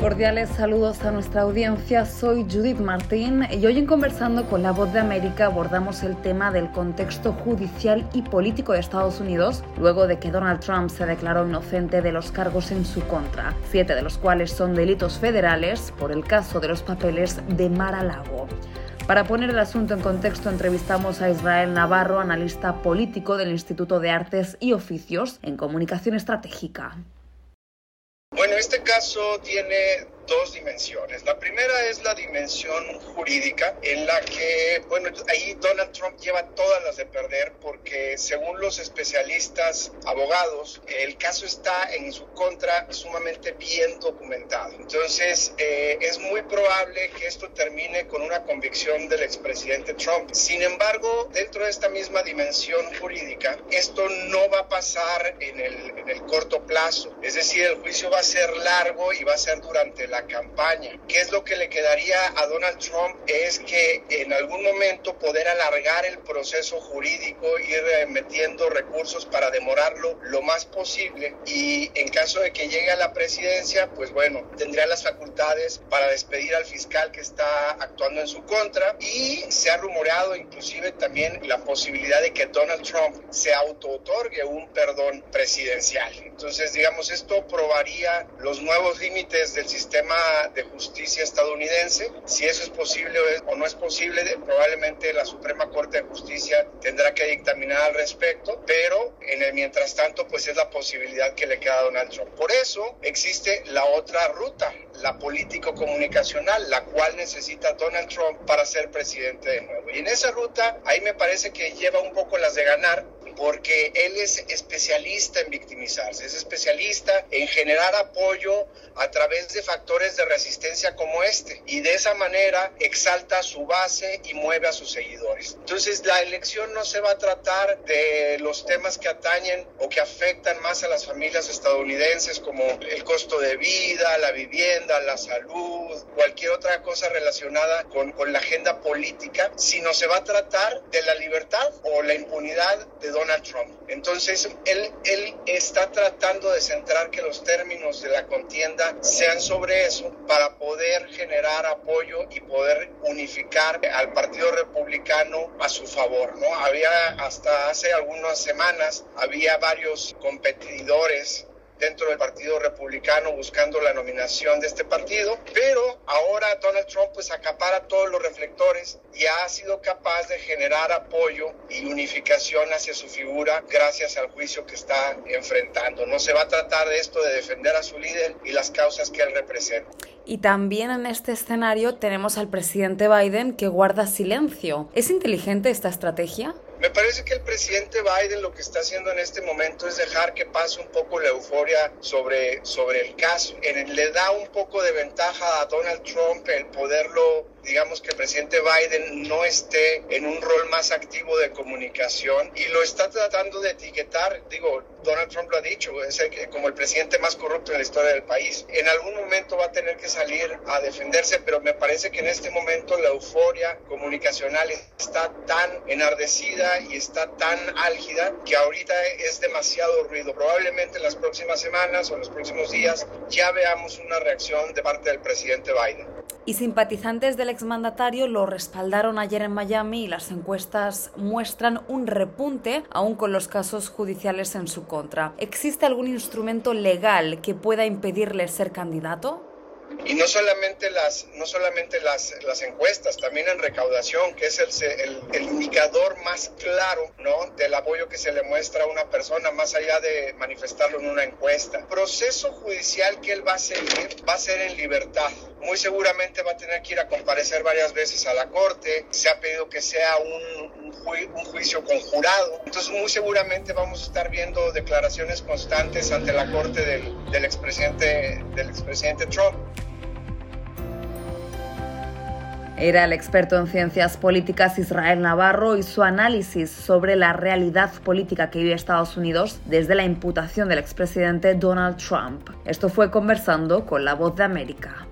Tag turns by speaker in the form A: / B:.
A: Cordiales saludos a nuestra audiencia, soy Judith Martín y hoy en Conversando con la Voz de América abordamos el tema del contexto judicial y político de Estados Unidos luego de que Donald Trump se declaró inocente de los cargos en su contra, siete de los cuales son delitos federales por el caso de los papeles de Mar-a-Lago. Para poner el asunto en contexto, entrevistamos a Israel Navarro, analista político del Instituto de Artes y Oficios en Comunicación Estratégica.
B: Bueno, este caso tiene dos dimensiones. La primera es la dimensión jurídica, en la que, bueno, ahí Donald Trump lleva todas las de perder porque según los especialistas abogados, el caso está en su contra sumamente bien documentado. Entonces, eh, es muy probable que esto termine con una convicción del expresidente Trump. Sin embargo, dentro de esta misma dimensión jurídica, esto no va a pasar en el, en el corto plazo. Es decir, el juicio va a ser largo y va a ser durante la campaña. ¿Qué es lo que le quedaría a Donald Trump? Es que en algún momento poder alargar el proceso jurídico, ir eh, metiendo recursos para demorarlo lo más posible y en caso de que llegue a la presidencia, pues bueno, tendría las facultades para despedir al fiscal que está actuando en su contra y se ha rumoreado inclusive también la posibilidad de que Donald Trump se auto-otorgue un perdón presidencial. Entonces, digamos, esto probaría los nuevos límites del sistema de justicia estadounidense. Si eso es posible o no es posible, probablemente la Suprema Corte de Justicia tendrá que dictaminar al respecto, pero en el mientras tanto, pues es la posibilidad que le queda a Donald Trump. Por eso existe la otra ruta, la político-comunicacional, la cual necesita Donald Trump para ser presidente de nuevo. Y en esa ruta, ahí me parece que lleva un poco las de ganar, porque él es especialista en victimizarse, es especialista en generar apoyo a través de factores de resistencia como este y de esa manera exalta su base y mueve a sus seguidores. Entonces la elección no se va a tratar de los temas que atañen o que afectan más a las familias estadounidenses como el costo de vida, la vivienda, la salud, cualquier otra cosa relacionada con, con la agenda política, sino se va a tratar de la libertad o la impunidad de Donald Trump. Entonces, él, él está tratando de centrar que los términos de la contienda sean sobre eso para poder generar apoyo y poder unificar al Partido Republicano a su favor, ¿no? Había hasta hace algunas semanas había varios competidores dentro del Partido Republicano buscando la nominación de este partido, pero ahora Donald Trump pues acapara todos los reflectores y ha sido capaz de generar apoyo y unificación hacia su figura gracias al juicio que está enfrentando. No se va a tratar de esto de defender a su líder y las causas que él representa.
A: Y también en este escenario tenemos al presidente Biden que guarda silencio. ¿Es inteligente esta estrategia?
B: Me parece que el presidente Biden lo que está haciendo en este momento es dejar que pase un poco la euforia sobre, sobre el caso. Le da un poco de ventaja a Donald Trump el poderlo digamos que el presidente Biden no esté en un rol más activo de comunicación y lo está tratando de etiquetar, digo, Donald Trump lo ha dicho, es como el presidente más corrupto en la historia del país. En algún momento va a tener que salir a defenderse, pero me parece que en este momento la euforia comunicacional está tan enardecida y está tan álgida que ahorita es demasiado ruido. Probablemente en las próximas semanas o en los próximos días ya veamos una reacción de parte del presidente Biden.
A: Y simpatizantes del exmandatario lo respaldaron ayer en Miami y las encuestas muestran un repunte aún con los casos judiciales en su contra. ¿Existe algún instrumento legal que pueda impedirle ser candidato?
B: Y no solamente las, no solamente las, las encuestas, también en recaudación, que es el, el, indicador más claro ¿no? del apoyo que se le muestra a una persona, más allá de manifestarlo en una encuesta. El proceso judicial que él va a seguir va a ser en libertad. Muy seguramente va a tener que ir a comparecer varias veces a la corte. Se ha pedido que sea un, un, juicio conjurado. Entonces, muy seguramente vamos a estar viendo declaraciones constantes ante la corte del, del expresidente, del expresidente Trump.
A: Era el experto en ciencias políticas Israel Navarro y su análisis sobre la realidad política que vive Estados Unidos desde la imputación del expresidente Donald Trump. Esto fue conversando con la voz de América.